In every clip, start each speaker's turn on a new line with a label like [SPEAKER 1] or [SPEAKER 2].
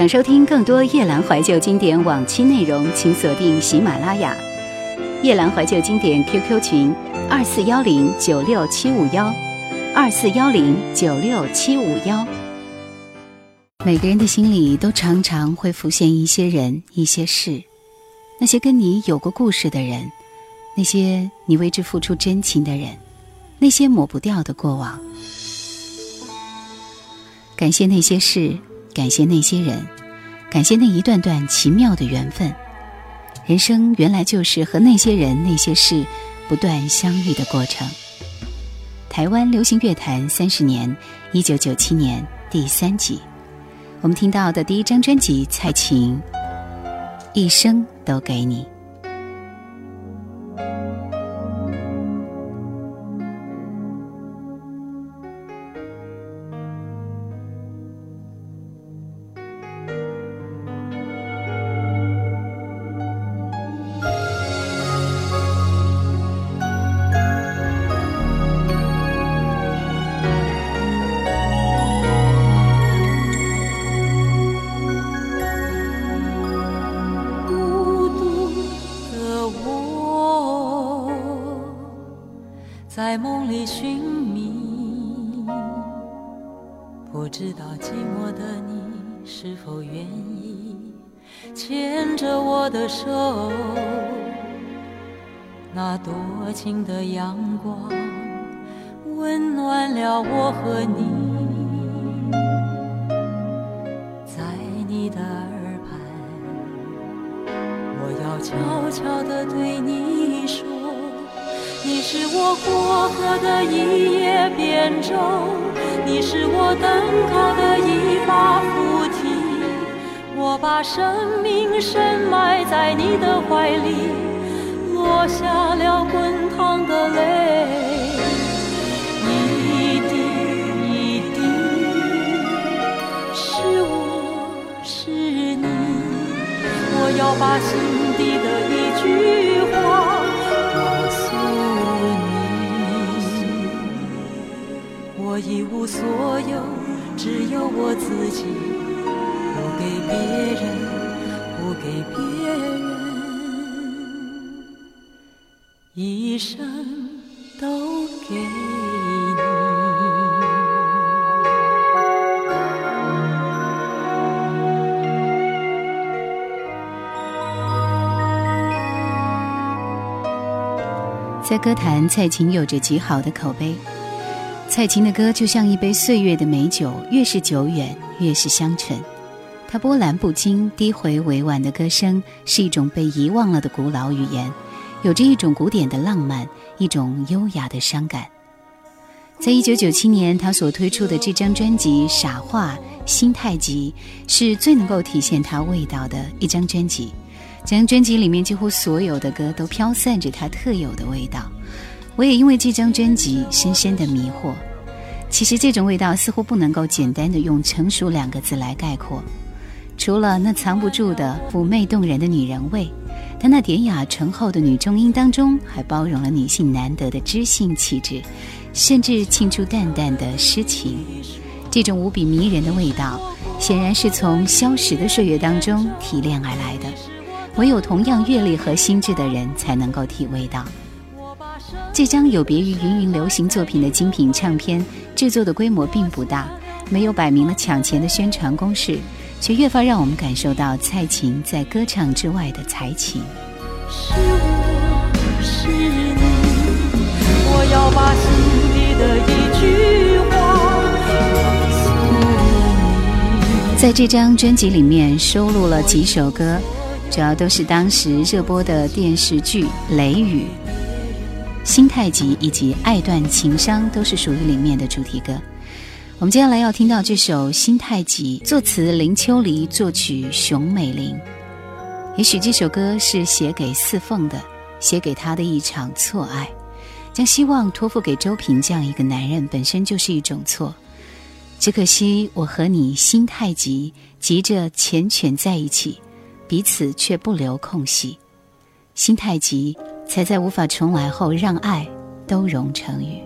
[SPEAKER 1] 想收听更多夜兰怀旧经典往期内容，请锁定喜马拉雅。夜兰怀旧经典 QQ 群：二四幺零九六七五幺，二四幺零九六七五幺。每个人的心里都常常会浮现一些人、一些事，那些跟你有过故事的人，那些你为之付出真情的人，那些抹不掉的过往。感谢那些事。感谢那些人，感谢那一段段奇妙的缘分。人生原来就是和那些人、那些事不断相遇的过程。台湾流行乐坛三十年，一九九七年第三集，我们听到的第一张专辑《蔡琴》，一生都给你。
[SPEAKER 2] 寻觅，不知道寂寞的你是否愿意牵着我的手。那多情的阳光温暖了我和你，在你的耳畔，我要悄悄地对。你是我过河的一叶扁舟，你是我登高的一把扶梯。我把生命深埋在你的怀里，落下了滚烫的泪，一滴一滴，是我是你。我要把心底的一句话。一无所有，只有我自己，不给别人，不给别人，一生都给你。
[SPEAKER 1] 在歌坛，蔡琴有着极好的口碑。蔡琴的歌就像一杯岁月的美酒，越是久远，越是香醇。她波澜不惊、低回委婉的歌声，是一种被遗忘了的古老语言，有着一种古典的浪漫，一种优雅的伤感。在一九九七年，她所推出的这张专辑《傻话心太急》，是最能够体现她味道的一张专辑。这张专辑里面几乎所有的歌都飘散着她特有的味道。我也因为这张专辑深深的迷惑。其实这种味道似乎不能够简单的用成熟两个字来概括，除了那藏不住的妩媚动人的女人味，她那典雅醇厚的女中音当中还包容了女性难得的知性气质，甚至沁出淡淡的诗情。这种无比迷人的味道，显然是从消逝的岁月当中提炼而来的，唯有同样阅历和心智的人才能够体味到。这张有别于芸芸流行作品的精品唱片，制作的规模并不大，没有摆明了抢钱的宣传攻势，却越发让我们感受到蔡琴在歌唱之外的才情。
[SPEAKER 2] 是我是你，我要把心底的一句话。
[SPEAKER 1] 在这张专辑里面收录了几首歌，主要都是当时热播的电视剧《雷雨》。心太急以及爱断情伤都是属于里面的主题歌。
[SPEAKER 2] 我们接下来要听到这首《心太急》，作词林秋离，作曲熊美玲。也许这首歌是写给四凤的，写给他的一场错爱，将希望托付给周平这样一个男人，本身就是一种错。只可惜我和你心太急，急着缱绻在一起，彼此却不留空隙。心太急，才在无法重来后，让爱都融成雨。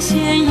[SPEAKER 1] 鲜衣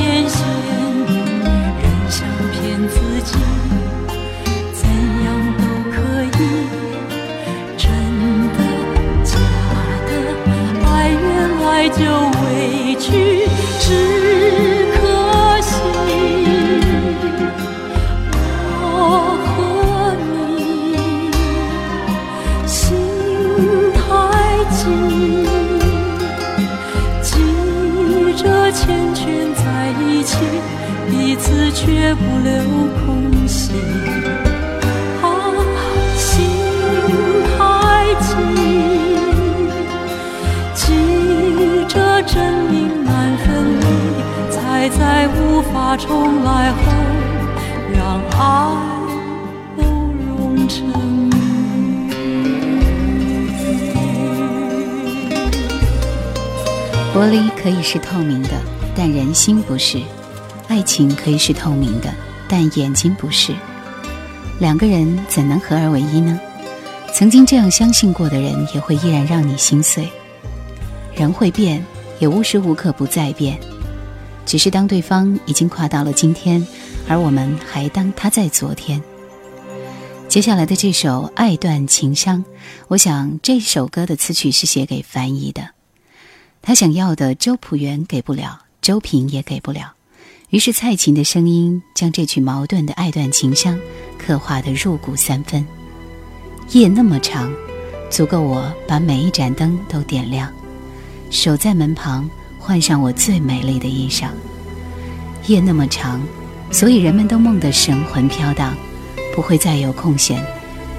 [SPEAKER 1] 重来后，让爱都融成
[SPEAKER 2] 玻璃可以是透明的，但人心不是；爱情可以是透明的，但眼睛不是。两个人怎能合而为一呢？曾经这样相信过的人，也会依然让你心碎。人会变，也无时无刻不在变。只是当对方已经跨到了今天，而我们还当他在昨天。接下来的这首《爱断情伤》，我想这首歌的词曲是写给樊怡的。
[SPEAKER 1] 他想要的周朴园给不了，周平也给不了。于是蔡琴的声音将这曲矛盾的爱断情伤刻画得入骨三分。夜那么长，足够我把每一盏灯都点亮，守在门旁，换上我最美丽的衣裳。夜那么长，所以人们都梦得神魂飘荡，不会再有空闲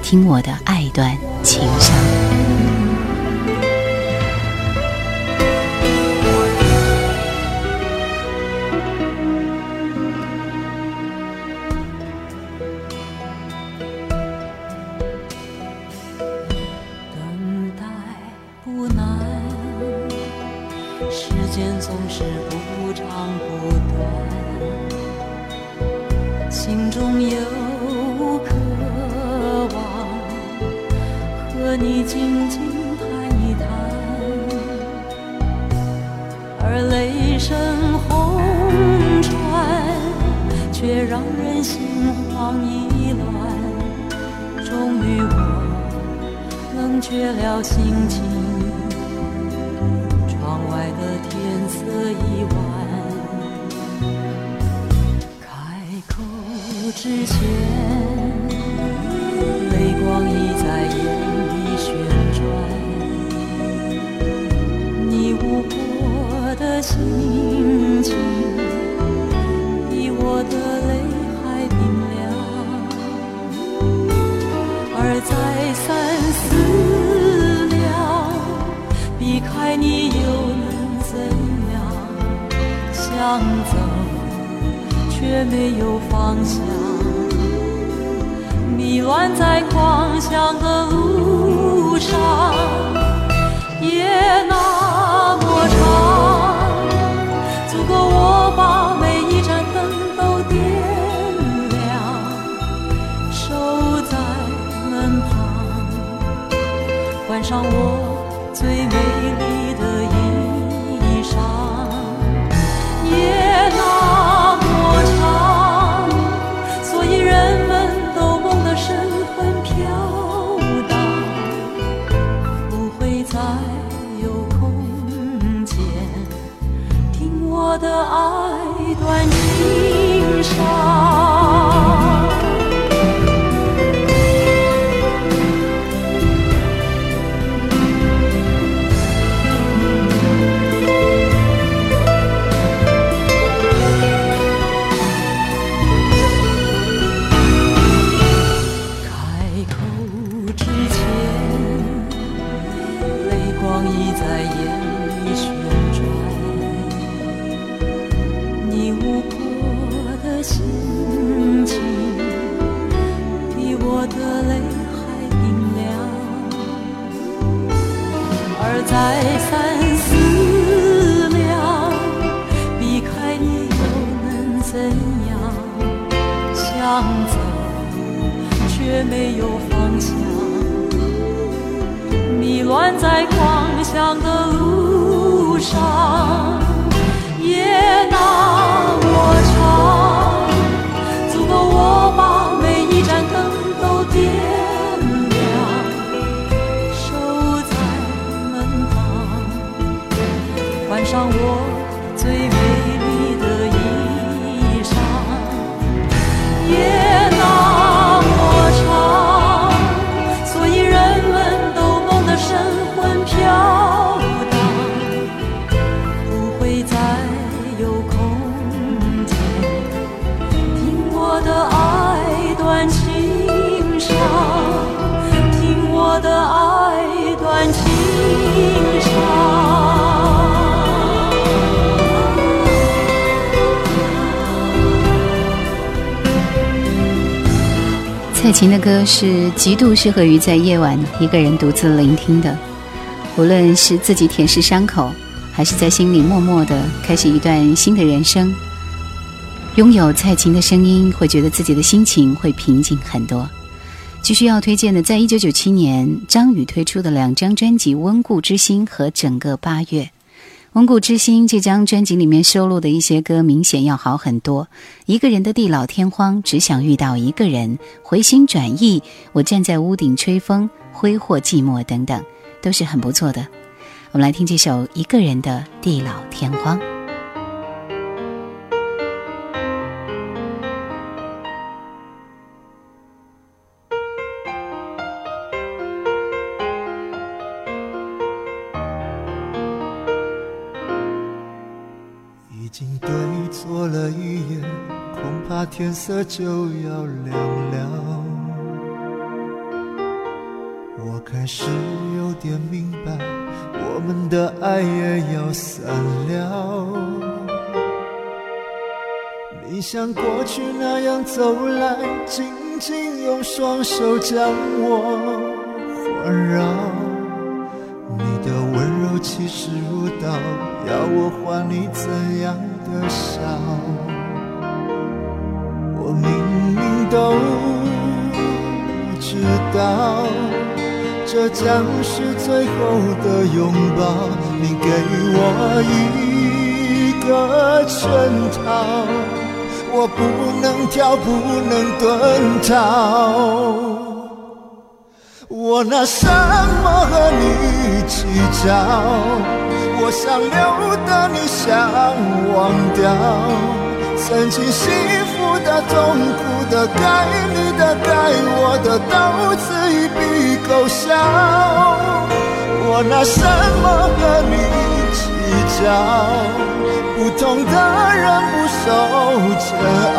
[SPEAKER 1] 听我的爱断情伤。
[SPEAKER 2] 乱在狂想的路上，夜那么长，足够我把每一盏灯都点亮，守在门旁，关上我。上的
[SPEAKER 1] 路上歌是极度适合于在夜晚一个人独自聆听的，无论是自己舔舐伤口，还是在心里默默的开始一段新的人生。拥有蔡琴的声音，会觉得自己的心情会平静很多。继续要推荐的，在一九九七年张宇推出的两张专辑《温故知新》和《整个八月》。《蒙古之星》这张专辑里面收录的一些歌，明显要好很多。一个人的地老天荒，只想遇到一个人。回心转意，我站在屋顶吹风，挥霍寂寞等等，都是很不错的。我们来听这首《一个人的地老天荒》。
[SPEAKER 3] 经对错了一眼，恐怕天色就要亮了。我开始有点明白，我们的爱也要散了。你像过去那样走来，紧紧用双手将我环绕。你的温柔气势如刀，要我还你怎样的笑？我明明都知道。这将是最后的拥抱，你给我一个圈套，我不能跳，不能遁逃。我拿什么和你计较？我想留的你想忘掉，曾经幸福的、痛苦的、该你的、该我的，都此一笔勾销。我拿什么和你计较？不同的人不受煎熬。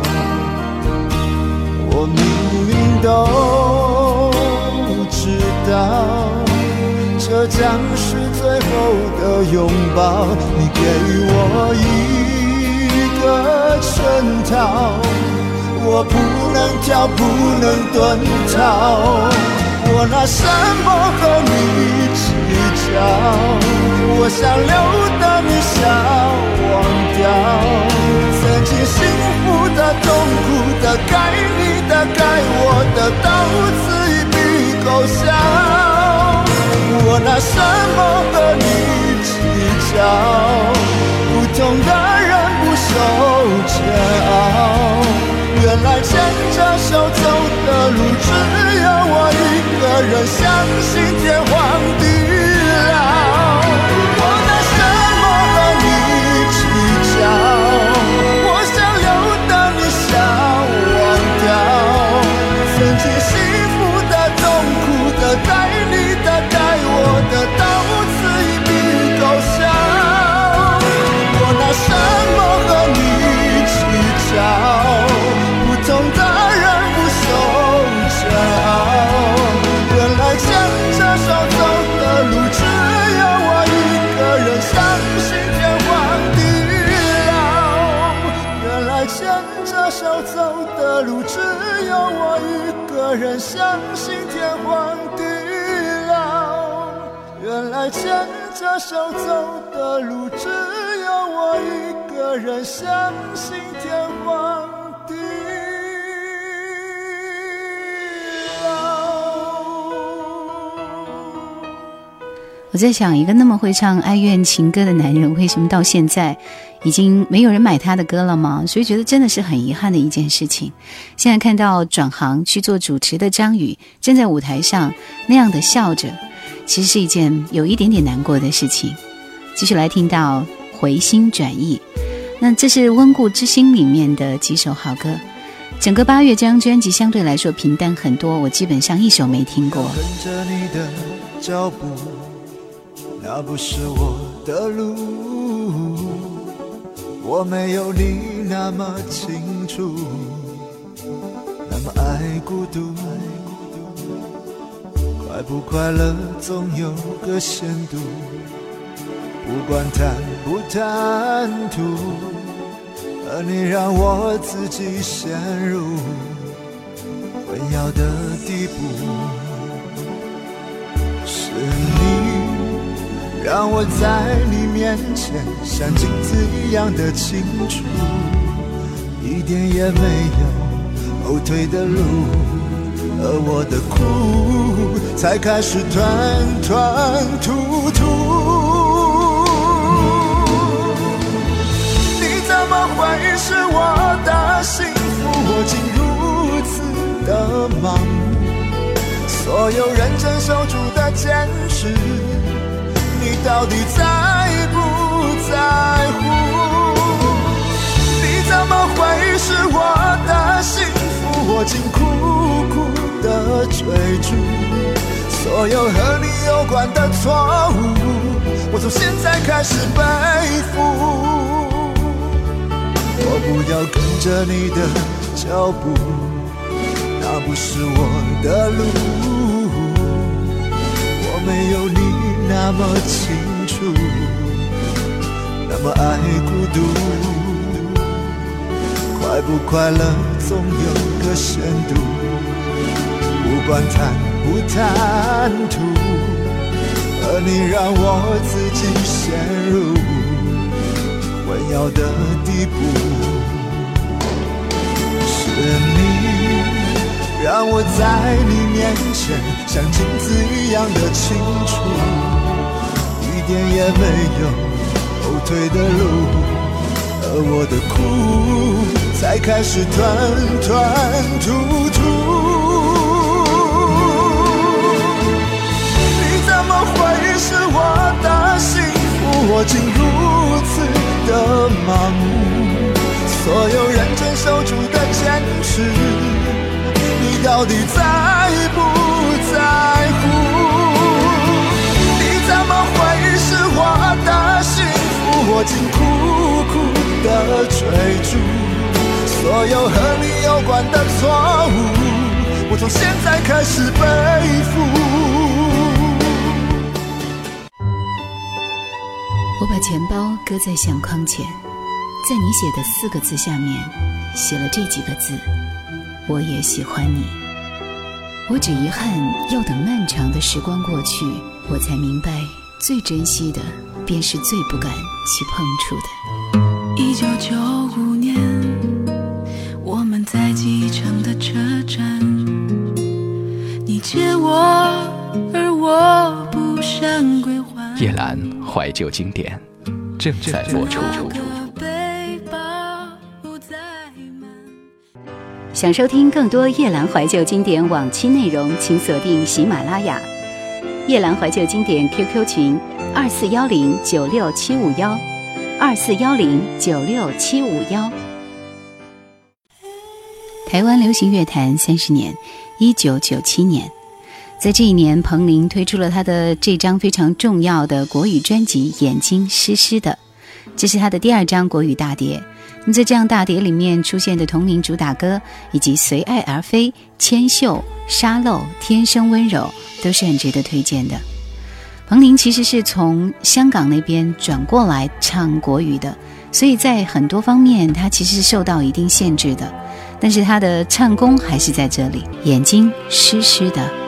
[SPEAKER 3] 我明明都知道，这将是最后的拥抱。你给我一个圈套，我不能跳，不能遁逃。我拿什么和你计较？我想留的你想忘掉，曾经幸福的、痛苦的、该你的、该我的，都此一笔勾销。我拿什么和你计较？不同的人不受煎熬。原来牵着手走的路，只有我一个人，相信天荒地着手走的路，只有我一个人，相信天荒地老。我
[SPEAKER 1] 在想，一个那么会唱哀怨情歌的男人，为什么到现在？已经没有人买他的歌了吗？所以觉得真的是很遗憾的一件事情。现在看到转行去做主持的张宇站在舞台上那样的笑着，其实是一件有一点点难过的事情。继续来听到回心转意，那这是温故知新里面的几首好歌。整个八月这张专辑相对来说平淡很多，我基本上一首没听过。
[SPEAKER 3] 跟着你的脚步，那不是我的路，我没有你那么清楚，那么爱孤独，快不快乐总有个限度，不管贪不谈吐。而你让我自己陷入混淆的地步，是你让我在你面前像镜子一样的清楚，一点也没有后退的路，而我的苦才开始吞吞吐吐。你怎么。会是我的幸福？我竟如此的盲目，所有认真守住的坚持，到底在不在乎？你怎么会是我的幸福？我竟苦苦的追逐，所有和你有关的错误，我从现在开始背负。我不要跟着你的脚步，那不是我的路。我没有你那么清楚，那么爱孤独。快不快乐总有个限度，不管贪不贪图，而你让我自己陷入。混淆的地步，是你让我在你面前像镜子一样的清楚，点也没有后退的路，而我的苦才开始团团突突。你怎么会是我的幸福？我竟如此。的麻木，所有认真守住的坚持，你到底在不在乎？我竟苦苦的追逐，所有和你有关的错误，我从现在开始背负。
[SPEAKER 1] 我把钱包搁在相框前，在你写的四个字下面写了这几个字：我也喜欢你。我只遗憾要等漫长的时光过去，我才明白最珍惜的便是最不敢去碰触的。
[SPEAKER 4] 一九九五年，我们在机场的车站，你借我，而我不想归还。
[SPEAKER 5] 叶兰。怀旧经典正在播出。
[SPEAKER 1] 想收听更多夜兰怀旧经典往期内容，请锁定喜马拉雅夜兰怀旧经典 QQ 群二四幺零九六七五幺二四幺零九六七五幺。台湾流行乐坛三十年，一九九七年。在这一年，彭羚推出了她的这张非常重要的国语专辑《眼睛湿湿的》，这是她的第二张国语大碟。那在这张大碟里面出现的同名主打歌，以及《随爱而飞》《千秀》《沙漏》《天生温柔》都是很值得推荐的。彭羚其实是从香港那边转过来唱国语的，所以在很多方面她其实是受到一定限制的，但是她的唱功还是在这里。眼睛湿湿的。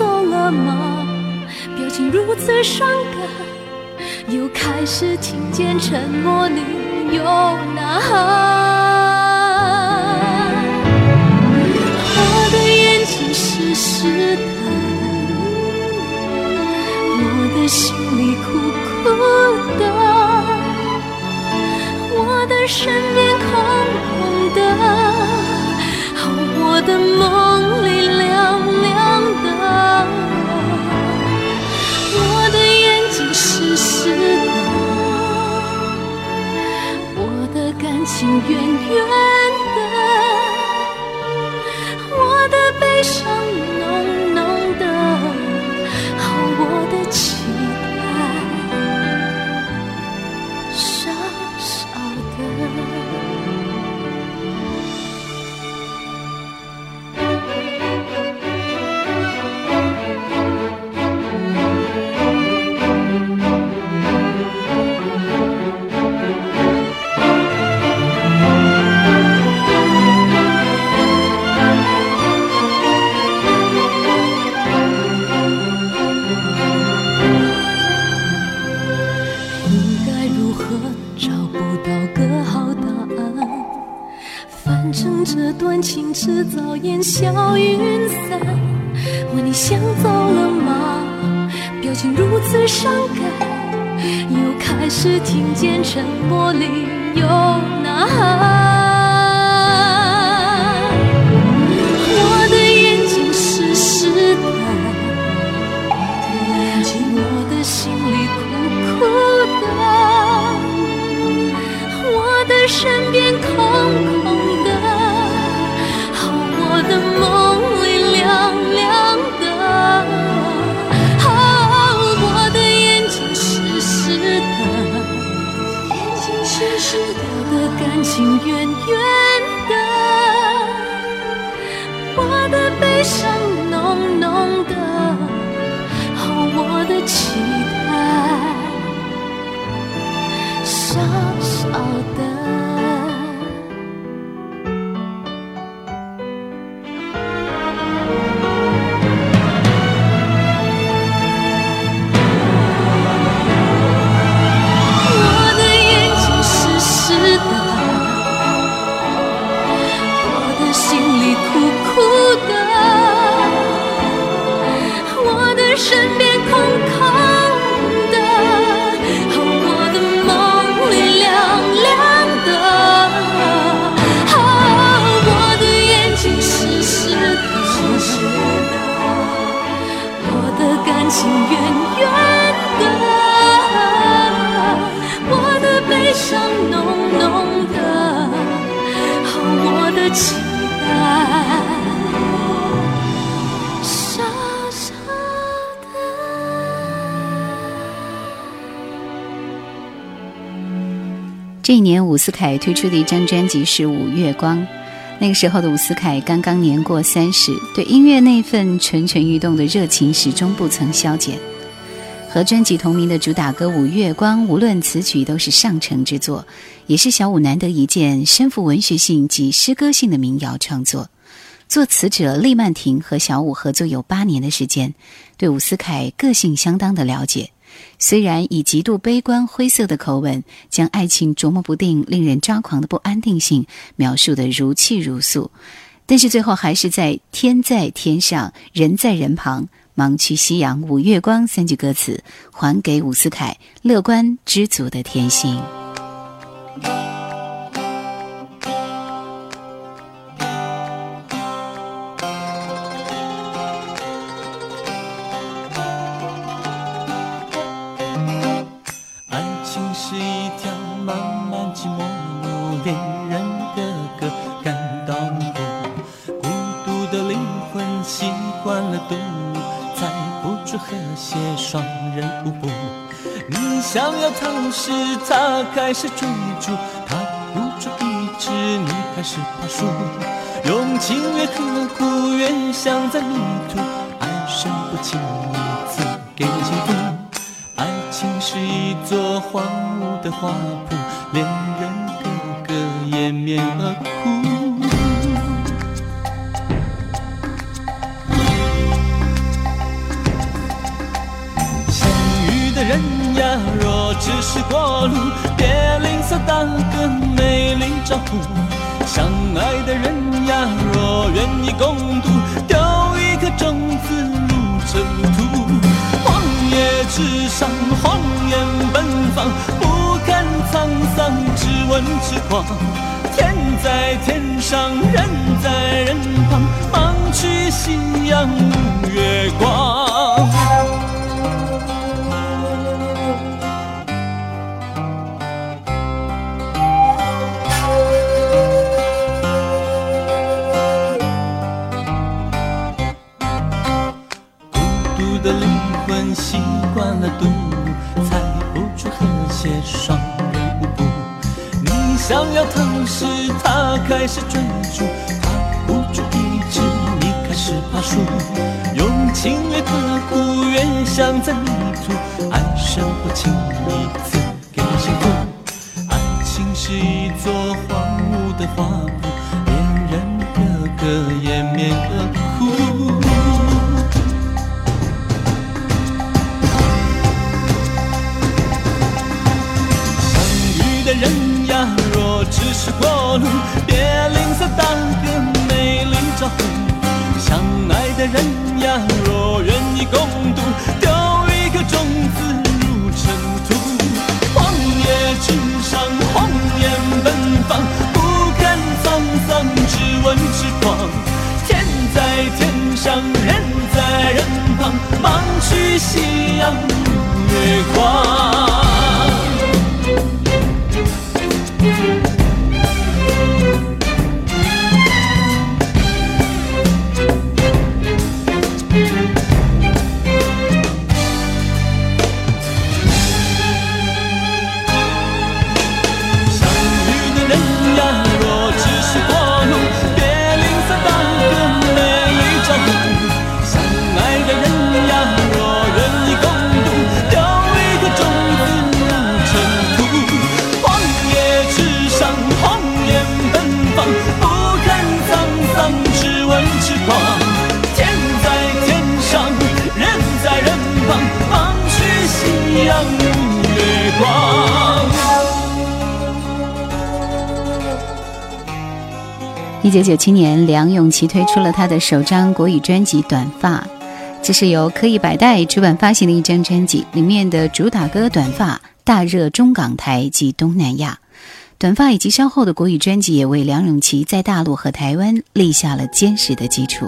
[SPEAKER 6] 走了吗？表情如此伤感，又开始听见沉默里有呐喊。我的眼睛湿湿的，我的心里苦苦的，我的身边空空的，我的梦情远远的。我的悲伤浓这段情迟早烟消云散。问你想走了吗？表情如此伤感，又开始听见沉默里有呐喊。
[SPEAKER 1] 凯推出的一张专辑是《五月光》。那个时候的伍思凯刚刚年过三十，对音乐那份蠢蠢欲动的热情始终不曾消减。和专辑同名的主打歌《五月光》，无论词曲都是上乘之作，也是小伍难得一见身负文学性及诗歌性的民谣创作。作词者厉曼婷和小伍合作有八年的时间，对伍思凯个性相当的了解。虽然以极度悲观灰色的口吻，将爱情琢磨不定、令人抓狂的不安定性描述得如泣如诉，但是最后还是在“天在天上，人在人旁，盲区夕阳五月光”三句歌词，还给伍思凯乐观知足的天性。
[SPEAKER 7] 些双人舞步。你想要逃时，他开始追逐，他不出一掷，你开始爬树。用情越刻苦，越想在迷途。爱深不轻易赐给幸福。爱情是一座荒芜的花圃，恋人个个掩面而哭。呀，若只是过路，别吝啬打个美丽招呼。相爱的人呀，若愿意共度，丢一颗种子入尘土。荒野之上，荒烟奔放，不堪沧桑，只问痴狂。天在天上，人在人旁，忙去夕阳无月光。想要疼时，他开始追逐；他不住一直，你开始爬树。用情越刻骨，越想在迷途。爱上不轻易赐给幸福。爱情是一座荒芜的花圃，恋人个个忙去夕阳月光。一
[SPEAKER 1] 九九七年，梁咏琪推出了她的首张国语专辑《短发》，这是由科艺百代出版发行的一张专辑，里面的主打歌《短发》大热中港台及东南亚。短发以及稍后的国语专辑也为梁咏琪在大陆和台湾立下了坚实的基础。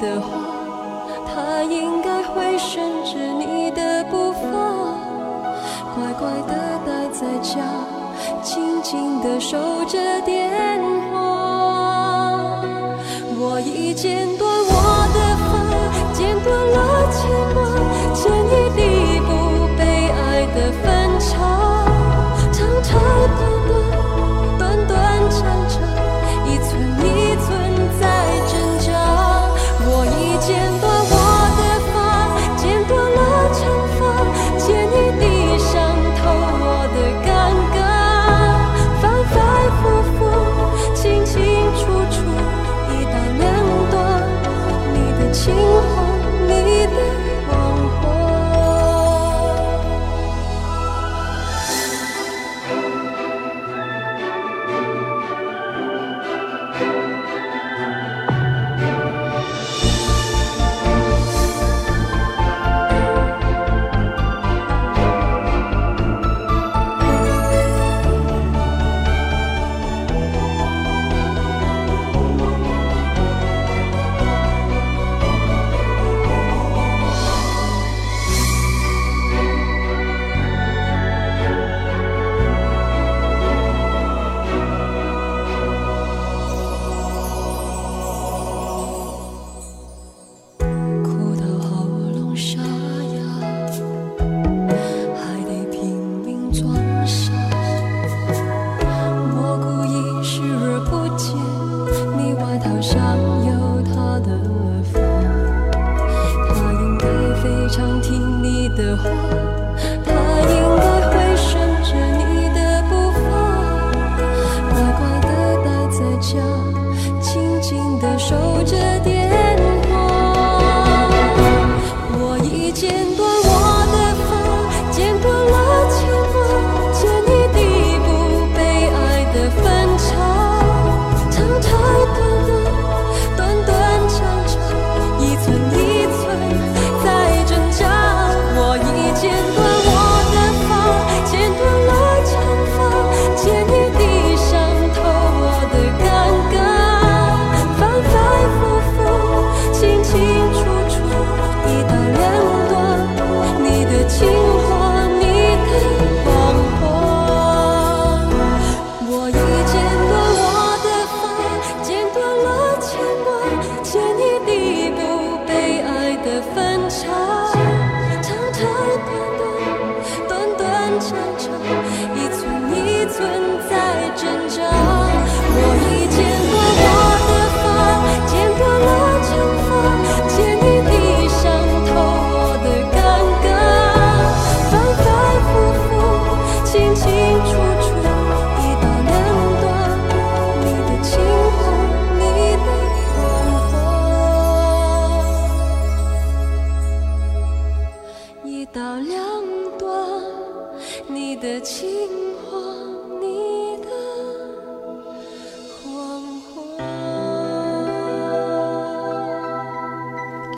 [SPEAKER 8] 听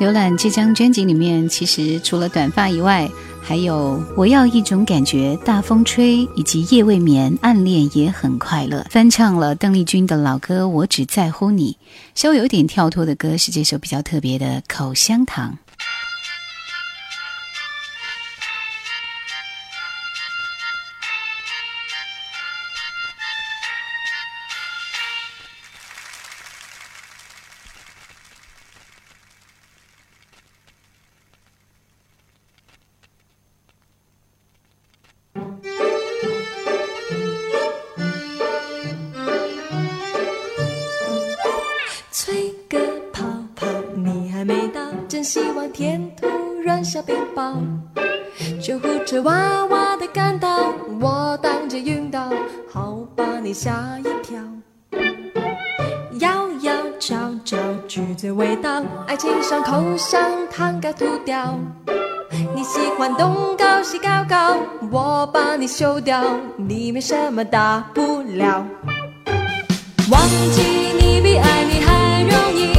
[SPEAKER 1] 浏览这张专辑里面，其实除了短发以外，还有《我要一种感觉》《大风吹》以及《夜未眠》《暗恋也很快乐》，翻唱了邓丽君的老歌《我只在乎你》。稍微有点跳脱的歌是这首比较特别的《口香糖》。
[SPEAKER 8] 救护车哇哇的赶到，我当街晕倒，好把你吓一跳。摇摇找找，橘子味道，爱情伤口香糖该吐掉。你喜欢东高西高高，我把你修掉，你没什么大不了。忘记你比爱你还容易，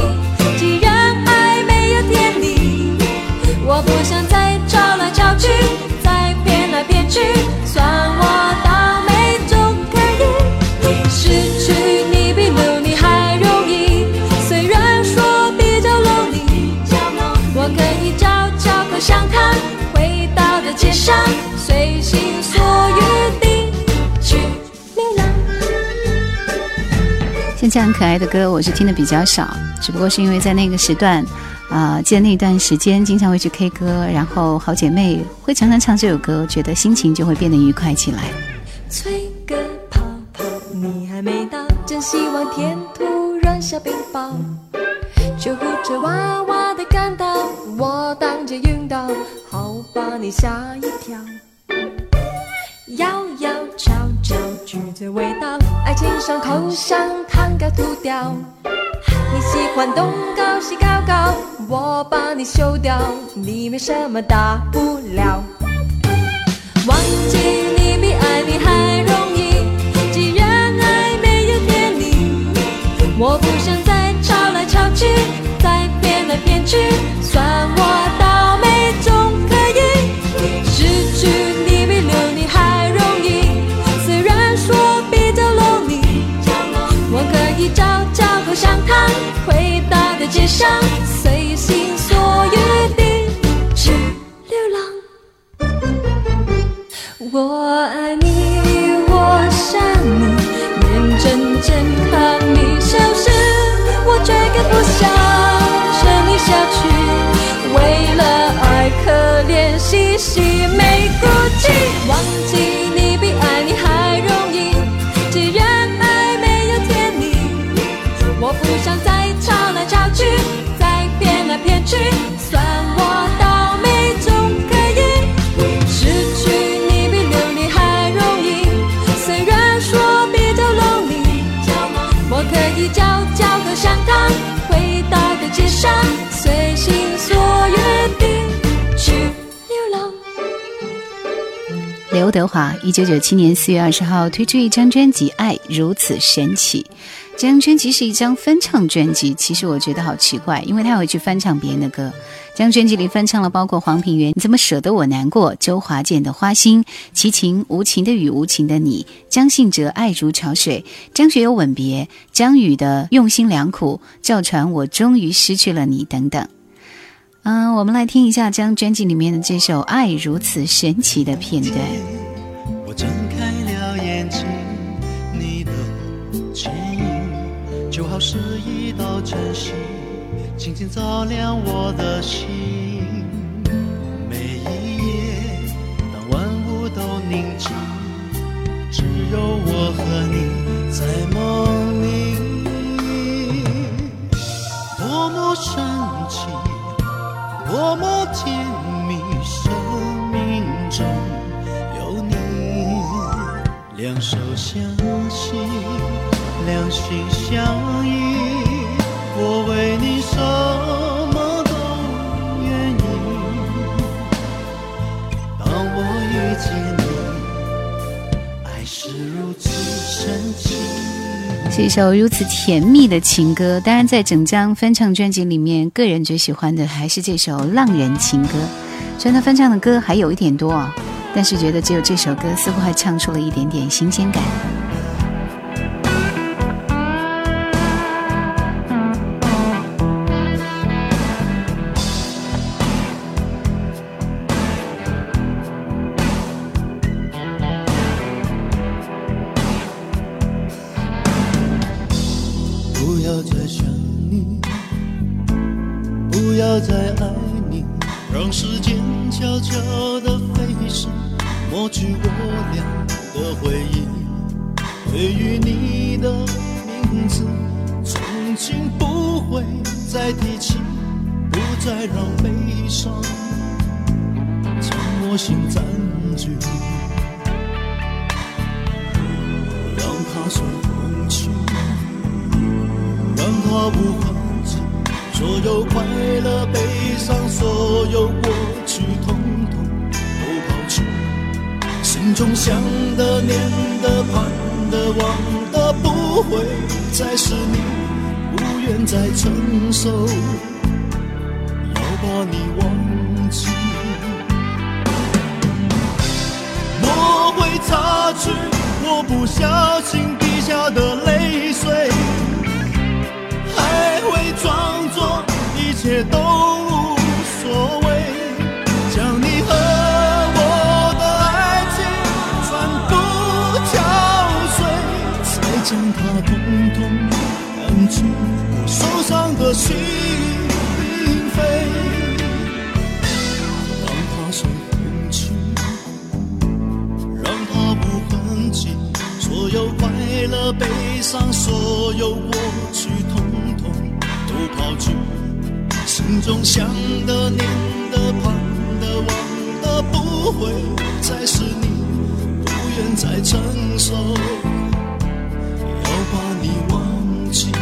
[SPEAKER 1] 这样可爱的歌，我是听的比较少，只不过是因为在那个时段，啊、记得那段时间经常会去 K 歌，然后好姐妹会常常唱这首歌，觉得心情就会变得愉快起来。
[SPEAKER 8] 吹个泡泡，你还没到，真希望天突然下冰雹。救护车哇哇的感到，我当街晕倒，好把你吓一跳。摇摇找找，橘子味道，爱情伤口香糖该涂掉。你喜欢东高西高高，我把你修掉，你没什么大不了。忘记你比爱你还容易，既然爱没有天理，我不想再吵来吵去，再骗来骗去，算我倒霉回到的街上，随心所欲地去流浪。我爱你，我想你，
[SPEAKER 1] 德华一九九七年四月二十号推出一张专辑《爱如此神奇》。这张专辑是一张翻唱专辑，其实我觉得好奇怪，因为他会去翻唱别人的歌。这张专辑里翻唱了包括黄品源《你怎么舍得我难过》、周华健的《花心》、齐秦《无情的雨无情的你》、张信哲《爱如潮水》、张学友《吻别》、张宇的《用心良苦》、赵传《我终于失去了你》等等。嗯，我们来听一下这张专辑里面的这首《爱如此神奇》的片段。
[SPEAKER 9] 我睁开了眼睛，你的倩影就好似一道晨曦，轻轻照亮我的心。每一夜，当万物都宁静，只有我和你在梦多么甜蜜，生命中有你，两手相牵，两心相依，我为你什么都愿意。当我遇见你，爱是如此神奇。
[SPEAKER 1] 是一首如此甜蜜的情歌。当然，在整张翻唱专辑里面，个人最喜欢的还是这首《浪人情歌》。虽然他翻唱的歌还有一点多啊，但是觉得只有这首歌似乎还唱出了一点点新鲜感。
[SPEAKER 9] 让，所有过去，统统都抛去。心中想的、念的、盼的、望的，不会再是你，不愿再承受，要把你忘记。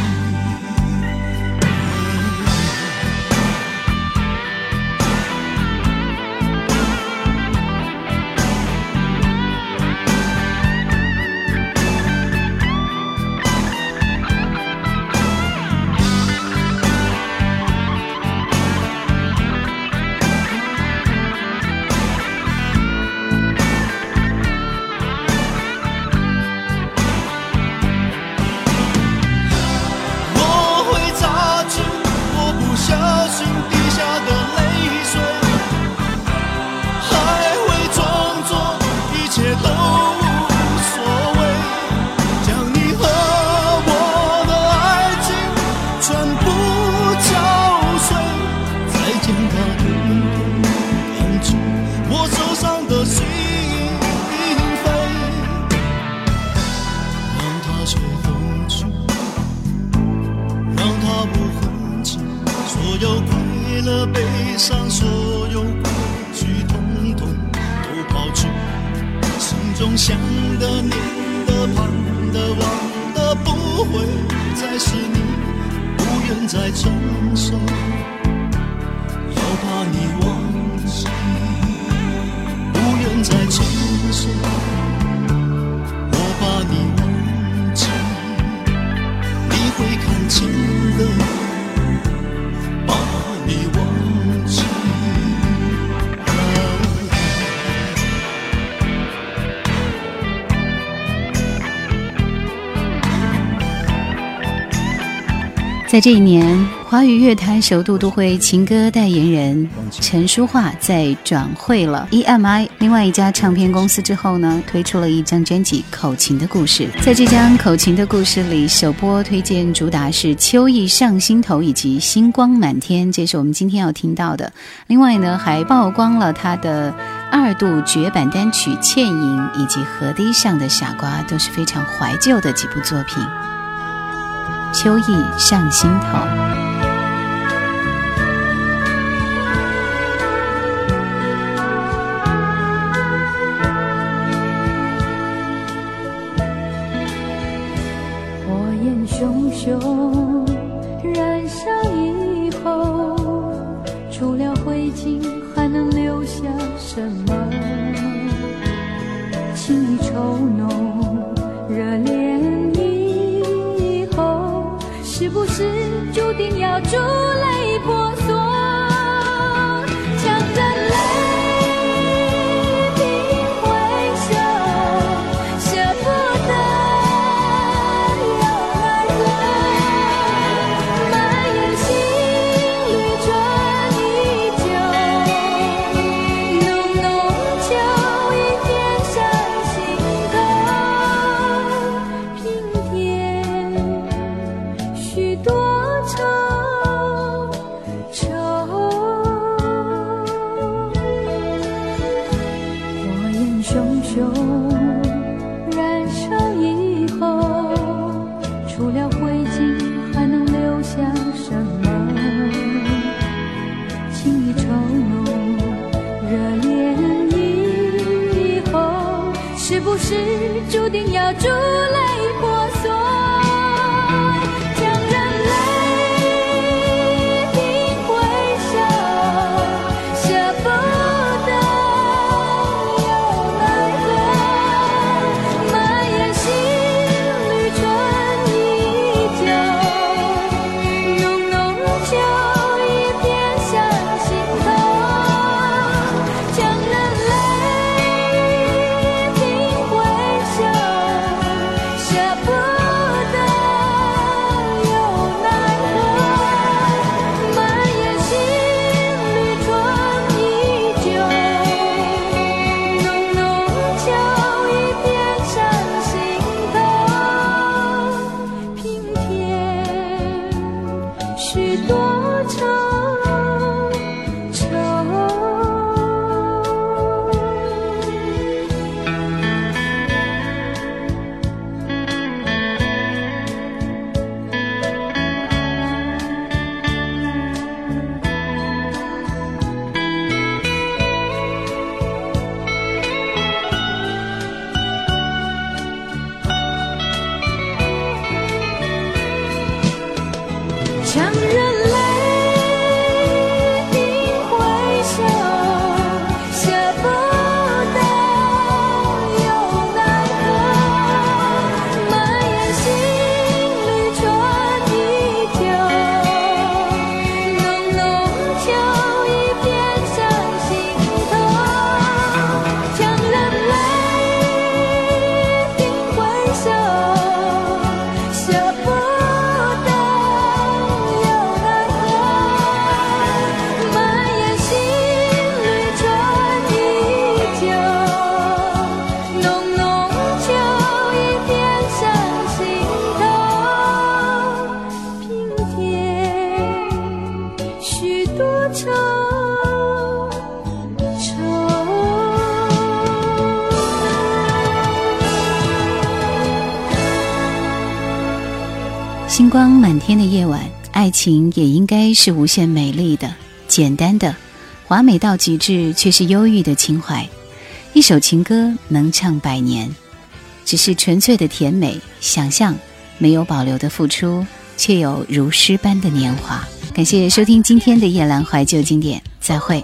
[SPEAKER 9] 在
[SPEAKER 1] 这一年，华语乐坛首度都会情歌代言人陈淑桦在转会了 EMI 另外一家唱片公司之后呢，推出了一张专辑《口琴的故事》。在这张《口琴的故事》里，首播推荐主打是《秋意上心头》以及《星光满天》，这是我们今天要听到的。另外呢，还曝光了他的二度绝版单曲《倩影》以及《河堤上的傻瓜》，都是非常怀旧的几部作品。秋意上心头。
[SPEAKER 6] 火焰熊熊燃烧以后，除了灰烬还能留下什么？情意稠浓，定要注的
[SPEAKER 1] 星光满天的夜晚，爱情也应该是无限美丽的、简单的、华美到极致，却是忧郁的情怀。一首情歌能唱百年，只是纯粹的甜美，想象没有保留的付出，却有如诗般的年华。感谢收听今天的夜阑怀旧经典，再会。